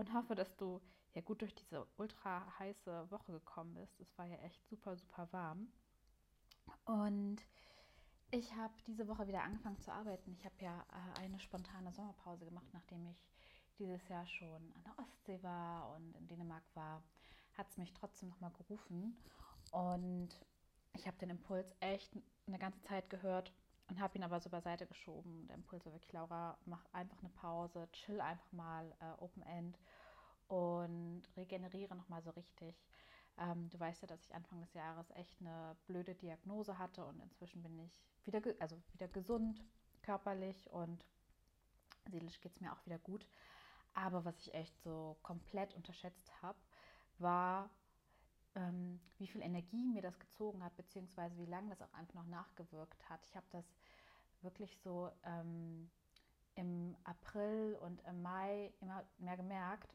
und hoffe, dass du ja gut durch diese ultra heiße Woche gekommen bist. Es war ja echt super, super warm. Und ich habe diese Woche wieder angefangen zu arbeiten. Ich habe ja äh, eine spontane Sommerpause gemacht, nachdem ich dieses Jahr schon an der Ostsee war und in Dänemark war, hat es mich trotzdem nochmal gerufen. Und ich habe den Impuls echt eine ganze Zeit gehört und habe ihn aber so beiseite geschoben. Der Impuls war wirklich, Laura, mach einfach eine Pause, chill einfach mal, äh, Open End und regeneriere nochmal so richtig. Ähm, du weißt ja, dass ich Anfang des Jahres echt eine blöde Diagnose hatte und inzwischen bin ich wieder, also wieder gesund, körperlich und seelisch geht es mir auch wieder gut. Aber was ich echt so komplett unterschätzt habe, war, ähm, wie viel Energie mir das gezogen hat, beziehungsweise wie lange das auch einfach noch nachgewirkt hat. Ich habe das wirklich so ähm, im April und im Mai immer mehr gemerkt,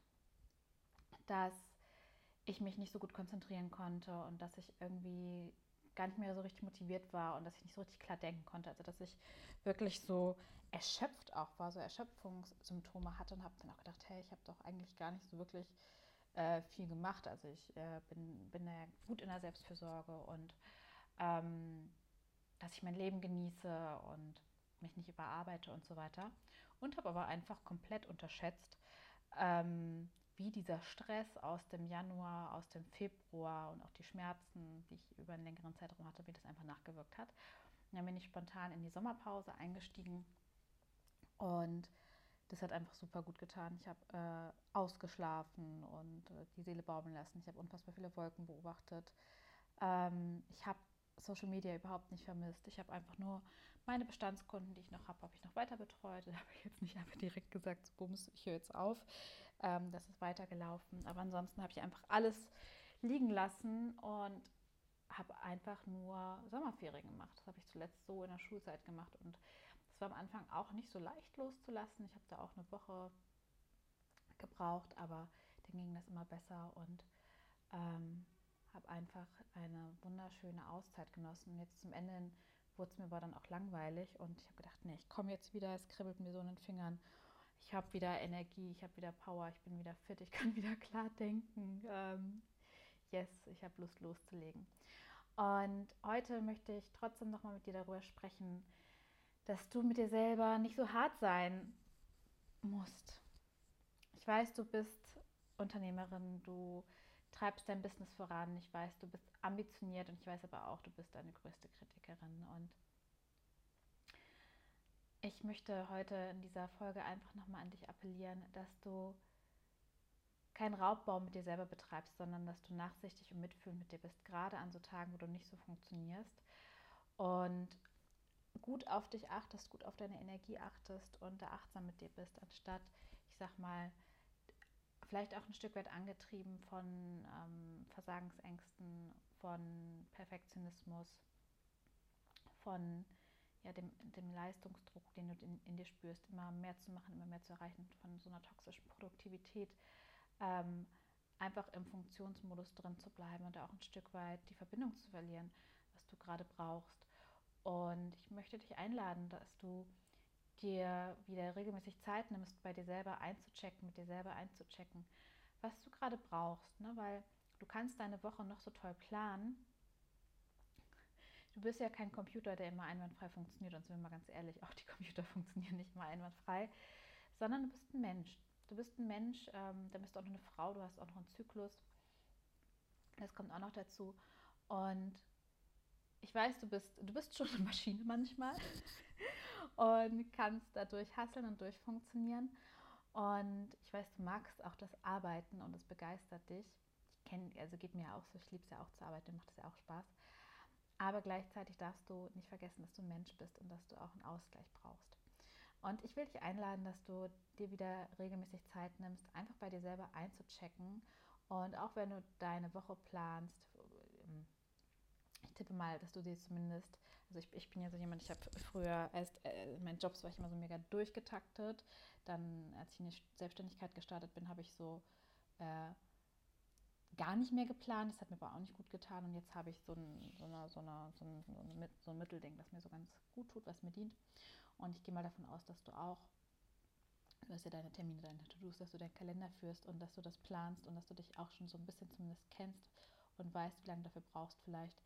dass ich mich nicht so gut konzentrieren konnte und dass ich irgendwie gar nicht mehr so richtig motiviert war und dass ich nicht so richtig klar denken konnte. Also dass ich wirklich so erschöpft auch war, so Erschöpfungssymptome hatte und habe dann auch gedacht, hey, ich habe doch eigentlich gar nicht so wirklich äh, viel gemacht. Also ich äh, bin, bin ja gut in der Selbstfürsorge und ähm, dass ich mein Leben genieße und mich nicht überarbeite und so weiter. Und habe aber einfach komplett unterschätzt, ähm, wie dieser Stress aus dem Januar, aus dem Februar und auch die Schmerzen, die ich über einen längeren Zeitraum hatte, wie das einfach nachgewirkt hat. Und dann bin ich spontan in die Sommerpause eingestiegen und das hat einfach super gut getan. Ich habe äh, ausgeschlafen und äh, die Seele baumeln lassen. Ich habe unfassbar viele Wolken beobachtet. Ähm, ich habe Social Media überhaupt nicht vermisst. Ich habe einfach nur meine Bestandskunden, die ich noch habe, habe ich noch weiter betreut. Da habe ich jetzt nicht einfach direkt gesagt, so, bums, ich höre jetzt auf. Ähm, das ist weitergelaufen. Aber ansonsten habe ich einfach alles liegen lassen und habe einfach nur Sommerferien gemacht. Das habe ich zuletzt so in der Schulzeit gemacht. Und es war am Anfang auch nicht so leicht loszulassen. Ich habe da auch eine Woche gebraucht, aber dann ging das immer besser und ähm, habe einfach eine wunderschöne Auszeit genossen. Und jetzt zum Ende wurde es mir aber dann auch langweilig und ich habe gedacht, nee, ich komme jetzt wieder, es kribbelt mir so in den Fingern. Ich habe wieder Energie, ich habe wieder Power, ich bin wieder fit, ich kann wieder klar denken. Ähm, yes, ich habe Lust loszulegen. Und heute möchte ich trotzdem nochmal mit dir darüber sprechen, dass du mit dir selber nicht so hart sein musst. Ich weiß, du bist Unternehmerin, du treibst dein Business voran. Ich weiß, du bist ambitioniert und ich weiß aber auch, du bist deine größte Kritikerin. Und ich möchte heute in dieser Folge einfach nochmal an dich appellieren, dass du keinen Raubbau mit dir selber betreibst, sondern dass du nachsichtig und mitfühlend mit dir bist, gerade an so Tagen, wo du nicht so funktionierst. Und gut auf dich achtest, gut auf deine Energie achtest und da achtsam mit dir bist, anstatt, ich sag mal, vielleicht auch ein Stück weit angetrieben von ähm, Versagensängsten, von Perfektionismus, von ja, dem, dem Leistungsdruck, den du in, in, dir spürst, immer mehr zu machen, immer mehr zu erreichen, von so einer toxischen Produktivität, ähm, einfach im Funktionsmodus drin zu bleiben und auch ein Stück weit die Verbindung zu verlieren, was du gerade brauchst. Und ich möchte dich einladen, dass du dir wieder regelmäßig Zeit nimmst, bei dir selber einzuchecken, mit dir selber einzuchecken, was du gerade brauchst. Ne? Weil du kannst deine Woche noch so toll planen. Du bist ja kein Computer, der immer einwandfrei funktioniert. Und sind wir mal ganz ehrlich, auch die Computer funktionieren nicht immer einwandfrei, sondern du bist ein Mensch. Du bist ein Mensch, ähm, dann bist du auch noch eine Frau, du hast auch noch einen Zyklus. Das kommt auch noch dazu. Und ich weiß, du bist, du bist schon eine Maschine manchmal und kannst dadurch hasseln und durchfunktionieren. Und ich weiß, du magst auch das Arbeiten und es begeistert dich. Ich kenne, also geht mir auch so, ich liebe es ja auch zu arbeiten, macht es ja auch Spaß. Aber gleichzeitig darfst du nicht vergessen, dass du Mensch bist und dass du auch einen Ausgleich brauchst. Und ich will dich einladen, dass du dir wieder regelmäßig Zeit nimmst, einfach bei dir selber einzuchecken. Und auch wenn du deine Woche planst, tippe mal, dass du dir zumindest, also ich, ich bin ja so jemand, ich habe früher erst, äh, in meinen Jobs war ich immer so mega durchgetaktet. Dann, als ich in die Selbstständigkeit gestartet bin, habe ich so äh, gar nicht mehr geplant. Das hat mir aber auch nicht gut getan. Und jetzt habe ich so ein, so, eine, so, eine, so, ein, so, ein Mittelding, das mir so ganz gut tut, was mir dient. Und ich gehe mal davon aus, dass du auch, du hast ja deine Termine, deine To-Dos, dass du deinen Kalender führst und dass du das planst und dass du dich auch schon so ein bisschen zumindest kennst und weißt, wie lange dafür brauchst. Vielleicht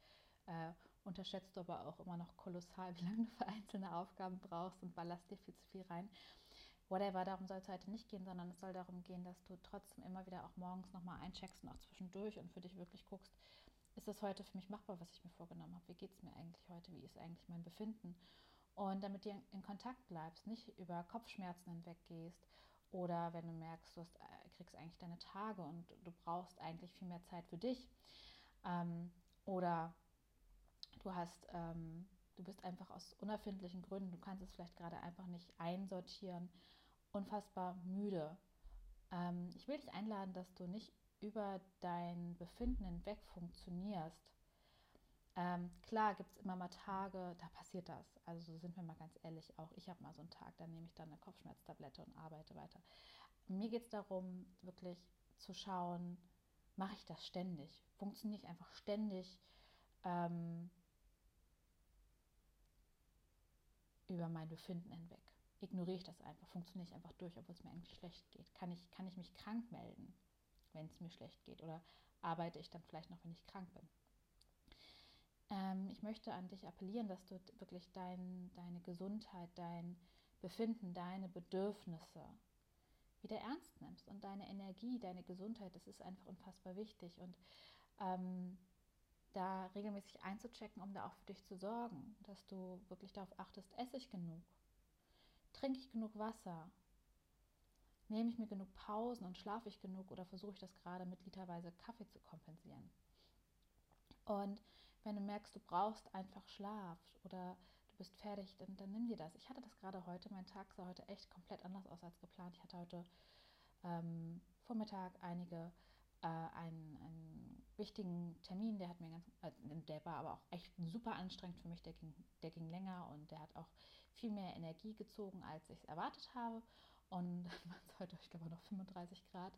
äh, unterschätzt du aber auch immer noch kolossal, wie lange du für einzelne Aufgaben brauchst und ballerst dir viel zu viel rein whatever, darum soll es heute nicht gehen, sondern es soll darum gehen, dass du trotzdem immer wieder auch morgens nochmal eincheckst und auch zwischendurch und für dich wirklich guckst, ist das heute für mich machbar, was ich mir vorgenommen habe? Wie geht es mir eigentlich heute? Wie ist eigentlich mein Befinden? Und damit du in Kontakt bleibst, nicht über Kopfschmerzen hinweggehst oder wenn du merkst, du hast, äh, kriegst eigentlich deine Tage und du brauchst eigentlich viel mehr Zeit für dich ähm, oder du hast, ähm, du bist einfach aus unerfindlichen Gründen, du kannst es vielleicht gerade einfach nicht einsortieren unfassbar müde. Ähm, ich will dich einladen, dass du nicht über dein Befinden hinweg funktionierst. Ähm, klar gibt es immer mal Tage, da passiert das. Also sind wir mal ganz ehrlich, auch ich habe mal so einen Tag, da nehme ich dann eine Kopfschmerztablette und arbeite weiter. Mir geht es darum, wirklich zu schauen, mache ich das ständig? Funktioniere ich einfach ständig ähm, über mein Befinden hinweg? ignoriere ich das einfach, funktioniere ich einfach durch, obwohl es mir eigentlich schlecht geht. Kann ich, kann ich mich krank melden, wenn es mir schlecht geht? Oder arbeite ich dann vielleicht noch, wenn ich krank bin? Ähm, ich möchte an dich appellieren, dass du wirklich dein, deine Gesundheit, dein Befinden, deine Bedürfnisse wieder ernst nimmst und deine Energie, deine Gesundheit, das ist einfach unfassbar wichtig. Und ähm, da regelmäßig einzuchecken, um da auch für dich zu sorgen, dass du wirklich darauf achtest, esse ich genug, Trinke ich genug Wasser? Nehme ich mir genug Pausen und schlafe ich genug oder versuche ich das gerade mit literweise Kaffee zu kompensieren? Und wenn du merkst, du brauchst einfach Schlaf oder du bist fertig, dann, dann nimm dir das. Ich hatte das gerade heute, mein Tag sah heute echt komplett anders aus als geplant. Ich hatte heute ähm, Vormittag einige, äh, einen, einen wichtigen Termin, der hat mir ganz, äh, der war aber auch echt super anstrengend für mich, der ging, der ging länger und der hat auch viel mehr Energie gezogen, als ich es erwartet habe. Und dann waren es heute, ich glaube, noch 35 Grad.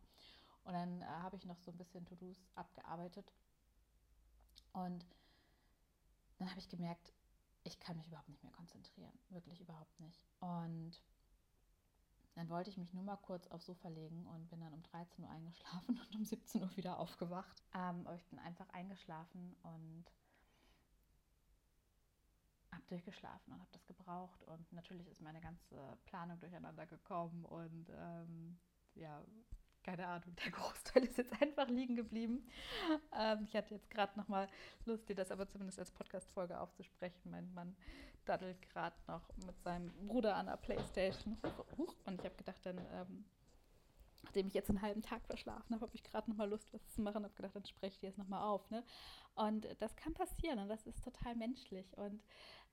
Und dann äh, habe ich noch so ein bisschen To-Dos abgearbeitet. Und dann habe ich gemerkt, ich kann mich überhaupt nicht mehr konzentrieren. Wirklich überhaupt nicht. Und dann wollte ich mich nur mal kurz aufs Sofa legen und bin dann um 13 Uhr eingeschlafen und um 17 Uhr wieder aufgewacht. Ähm, aber ich bin einfach eingeschlafen und durchgeschlafen und habe das gebraucht und natürlich ist meine ganze Planung durcheinander gekommen und ähm, ja, keine Ahnung, der Großteil ist jetzt einfach liegen geblieben. Ähm, ich hatte jetzt gerade nochmal Lust, dir das aber zumindest als Podcast-Folge aufzusprechen. Mein Mann daddelt gerade noch mit seinem Bruder an der Playstation. Und ich habe gedacht, dann, ähm, nachdem ich jetzt einen halben Tag verschlafen habe, habe ich gerade nochmal Lust, was zu machen. Habe gedacht, dann spreche ich dir jetzt nochmal auf. Ne? Und das kann passieren und das ist total menschlich. Und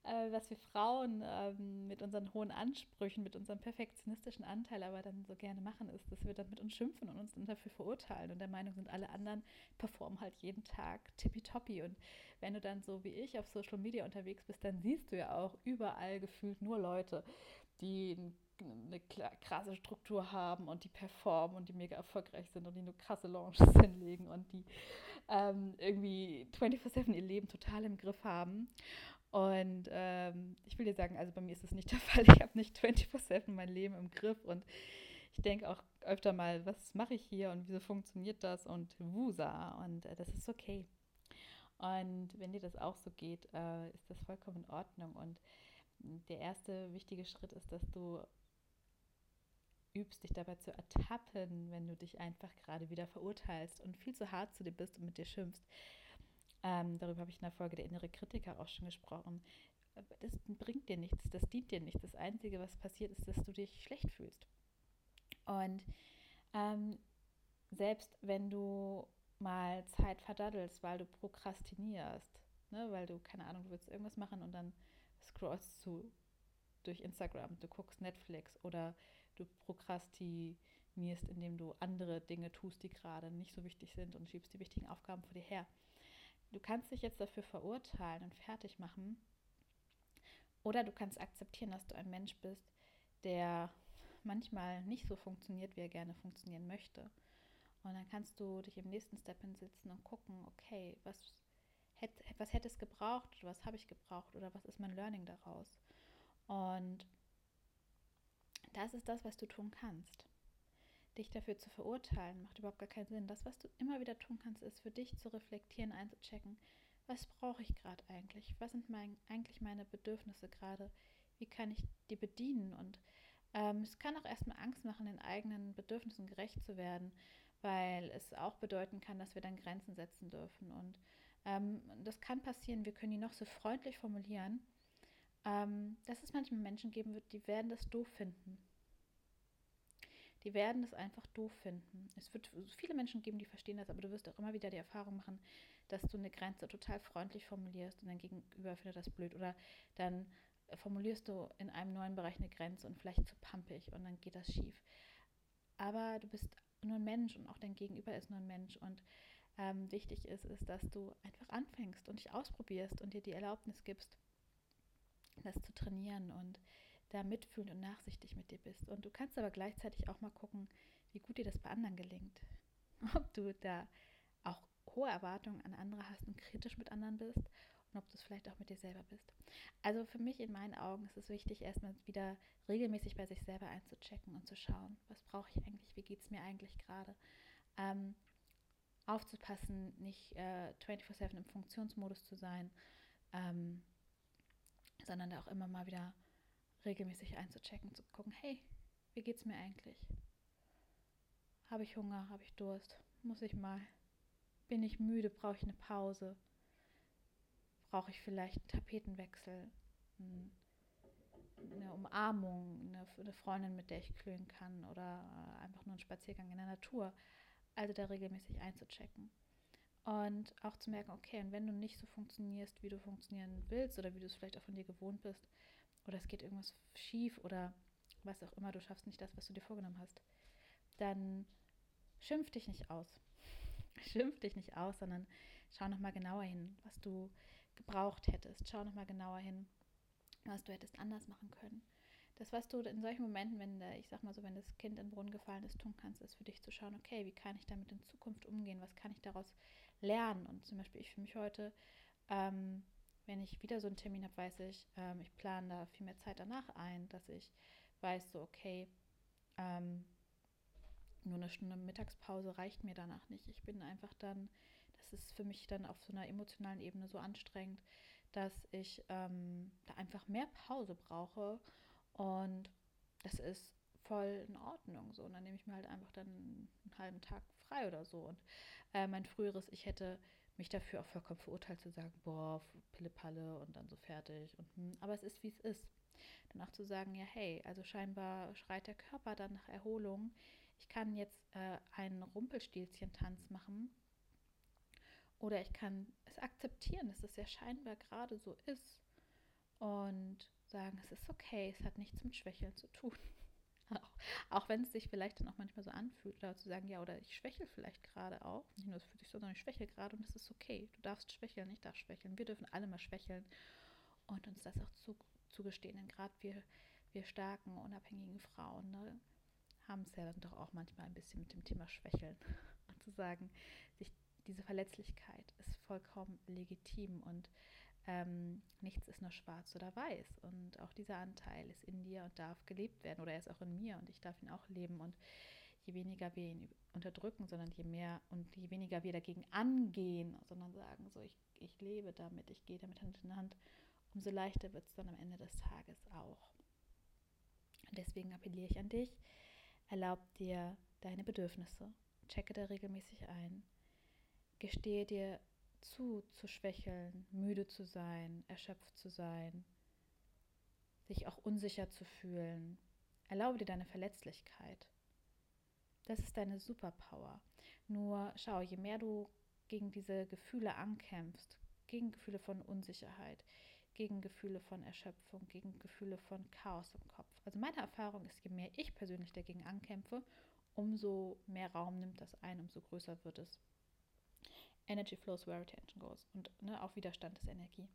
äh, was wir Frauen ähm, mit unseren hohen Ansprüchen, mit unserem perfektionistischen Anteil aber dann so gerne machen, ist, dass wir dann mit uns schimpfen und uns dann dafür verurteilen und der Meinung sind, alle anderen performen halt jeden Tag tippitoppi. Und wenn du dann so wie ich auf Social Media unterwegs bist, dann siehst du ja auch überall gefühlt nur Leute, die eine krasse Struktur haben und die performen und die mega erfolgreich sind und die nur krasse Launches hinlegen und die ähm, irgendwie 24-7 ihr Leben total im Griff haben. Und ähm, ich will dir sagen, also bei mir ist das nicht der Fall. Ich habe nicht 24-7 mein Leben im Griff und ich denke auch öfter mal, was mache ich hier und wieso funktioniert das und wusa und äh, das ist okay. Und wenn dir das auch so geht, äh, ist das vollkommen in Ordnung. Und der erste wichtige Schritt ist, dass du übst, dich dabei zu ertappen, wenn du dich einfach gerade wieder verurteilst und viel zu hart zu dir bist und mit dir schimpfst. Ähm, darüber habe ich in der Folge der innere Kritiker auch schon gesprochen. Das bringt dir nichts, das dient dir nichts. Das Einzige, was passiert, ist, dass du dich schlecht fühlst. Und ähm, selbst wenn du mal Zeit verdaddelst, weil du prokrastinierst, ne, weil du, keine Ahnung, du willst irgendwas machen und dann scrollst du durch Instagram, du guckst Netflix oder du prokrastinierst, indem du andere Dinge tust, die gerade nicht so wichtig sind und schiebst die wichtigen Aufgaben vor dir her. Du kannst dich jetzt dafür verurteilen und fertig machen. Oder du kannst akzeptieren, dass du ein Mensch bist, der manchmal nicht so funktioniert, wie er gerne funktionieren möchte. Und dann kannst du dich im nächsten Step hinsetzen und gucken, okay, was, hätte, was hätte es gebraucht was habe ich gebraucht oder was ist mein Learning daraus? Und das ist das, was du tun kannst. Dich dafür zu verurteilen, macht überhaupt gar keinen Sinn. Das, was du immer wieder tun kannst, ist für dich zu reflektieren, einzuchecken, was brauche ich gerade eigentlich? Was sind mein, eigentlich meine Bedürfnisse gerade? Wie kann ich die bedienen? Und ähm, es kann auch erstmal Angst machen, den eigenen Bedürfnissen gerecht zu werden, weil es auch bedeuten kann, dass wir dann Grenzen setzen dürfen. Und ähm, das kann passieren, wir können die noch so freundlich formulieren, ähm, dass es manchmal Menschen geben wird, die werden das doof finden. Die werden das einfach doof finden. Es wird viele Menschen geben, die verstehen das, aber du wirst auch immer wieder die Erfahrung machen, dass du eine Grenze total freundlich formulierst und dein Gegenüber findet das blöd. Oder dann formulierst du in einem neuen Bereich eine Grenze und vielleicht zu pampig und dann geht das schief. Aber du bist nur ein Mensch und auch dein Gegenüber ist nur ein Mensch. Und ähm, wichtig ist, ist, dass du einfach anfängst und dich ausprobierst und dir die Erlaubnis gibst, das zu trainieren und da mitfühlend und nachsichtig mit dir bist. Und du kannst aber gleichzeitig auch mal gucken, wie gut dir das bei anderen gelingt. Ob du da auch hohe Erwartungen an andere hast und kritisch mit anderen bist und ob du es vielleicht auch mit dir selber bist. Also für mich in meinen Augen ist es wichtig, erstmal wieder regelmäßig bei sich selber einzuchecken und zu schauen, was brauche ich eigentlich, wie geht es mir eigentlich gerade. Ähm, aufzupassen, nicht äh, 24-7 im Funktionsmodus zu sein, ähm, sondern da auch immer mal wieder regelmäßig einzuchecken, zu gucken, hey, wie geht es mir eigentlich? Habe ich Hunger? Habe ich Durst? Muss ich mal? Bin ich müde? Brauche ich eine Pause? Brauche ich vielleicht einen Tapetenwechsel? Eine Umarmung, eine, eine Freundin, mit der ich klönen kann oder äh, einfach nur einen Spaziergang in der Natur. Also da regelmäßig einzuchecken. Und auch zu merken, okay, und wenn du nicht so funktionierst, wie du funktionieren willst oder wie du es vielleicht auch von dir gewohnt bist, oder es geht irgendwas schief oder was auch immer, du schaffst nicht das, was du dir vorgenommen hast, dann schimpf dich nicht aus. Schimpf dich nicht aus, sondern schau nochmal genauer hin, was du gebraucht hättest. Schau nochmal genauer hin, was du hättest anders machen können. Das, was du in solchen Momenten, wenn, der, ich sag mal so, wenn das Kind in den Brunnen gefallen ist, tun kannst, ist für dich zu schauen, okay, wie kann ich damit in Zukunft umgehen? Was kann ich daraus lernen? Und zum Beispiel, ich für mich heute, ähm, wenn ich wieder so einen Termin habe, weiß ich, ähm, ich plane da viel mehr Zeit danach ein, dass ich weiß, so, okay, ähm, nur eine Stunde Mittagspause reicht mir danach nicht. Ich bin einfach dann, das ist für mich dann auf so einer emotionalen Ebene so anstrengend, dass ich ähm, da einfach mehr Pause brauche und das ist voll in Ordnung so. Und dann nehme ich mir halt einfach dann einen halben Tag frei oder so. Und äh, mein früheres Ich hätte mich dafür auch vollkommen verurteilt zu sagen, boah, Pille-Palle und dann so fertig. Und, hm, aber es ist, wie es ist. Dann auch zu sagen, ja, hey, also scheinbar schreit der Körper dann nach Erholung. Ich kann jetzt äh, einen Rumpelstilzchen-Tanz machen. Oder ich kann es akzeptieren, dass es ja scheinbar gerade so ist. Und sagen, es ist okay, es hat nichts mit Schwächeln zu tun. Auch, wenn es sich vielleicht dann auch manchmal so anfühlt, oder zu sagen, ja, oder ich schwächel vielleicht gerade auch. Nicht nur das fühlt sich so, sondern ich schwächel gerade und es ist okay. Du darfst schwächeln, ich darf schwächeln. Wir dürfen alle mal schwächeln und uns das auch zu, zugestehen. Denn gerade wir, wir starken, unabhängigen Frauen ne, haben es ja dann doch auch manchmal ein bisschen mit dem Thema Schwächeln. Und zu sagen, sich diese Verletzlichkeit ist vollkommen legitim und ähm, nichts ist nur schwarz oder weiß. Und auch dieser Anteil ist in dir und darf gelebt werden. Oder er ist auch in mir und ich darf ihn auch leben. Und je weniger wir ihn unterdrücken, sondern je mehr und je weniger wir dagegen angehen, sondern sagen, so ich, ich lebe damit, ich gehe damit Hand in Hand, umso leichter wird es dann am Ende des Tages auch. Und deswegen appelliere ich an dich, erlaub dir deine Bedürfnisse, checke da regelmäßig ein, gestehe dir zu, zu schwächeln, müde zu sein, erschöpft zu sein, sich auch unsicher zu fühlen. Erlaube dir deine Verletzlichkeit. Das ist deine Superpower. Nur schau, je mehr du gegen diese Gefühle ankämpfst, gegen Gefühle von Unsicherheit, gegen Gefühle von Erschöpfung, gegen Gefühle von Chaos im Kopf. Also meine Erfahrung ist, je mehr ich persönlich dagegen ankämpfe, umso mehr Raum nimmt das ein, umso größer wird es. Energy flows where attention goes. Und ne, auch Widerstand ist Energie.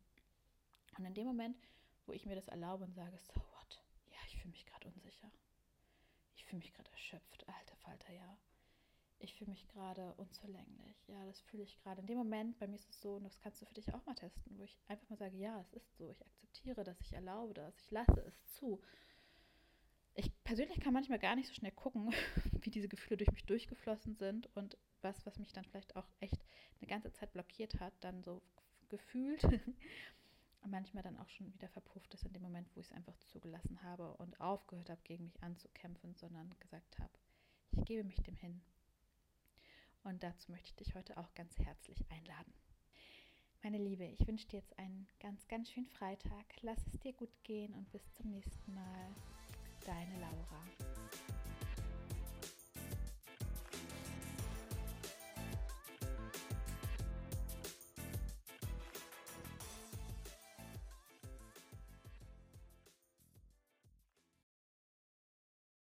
Und in dem Moment, wo ich mir das erlaube und sage, so what? Ja, ich fühle mich gerade unsicher. Ich fühle mich gerade erschöpft, alter Falter, ja. Ich fühle mich gerade unzulänglich. Ja, das fühle ich gerade. In dem Moment, bei mir ist es so, und das kannst du für dich auch mal testen, wo ich einfach mal sage, ja, es ist so. Ich akzeptiere das, ich erlaube das, ich lasse es zu. Ich persönlich kann manchmal gar nicht so schnell gucken, wie diese Gefühle durch mich durchgeflossen sind und was, was mich dann vielleicht auch echt eine ganze Zeit blockiert hat, dann so gefühlt manchmal dann auch schon wieder verpufft ist in dem Moment, wo ich es einfach zugelassen habe und aufgehört habe, gegen mich anzukämpfen, sondern gesagt habe, ich gebe mich dem hin. Und dazu möchte ich dich heute auch ganz herzlich einladen. Meine Liebe, ich wünsche dir jetzt einen ganz, ganz schönen Freitag. Lass es dir gut gehen und bis zum nächsten Mal. Deine Laura.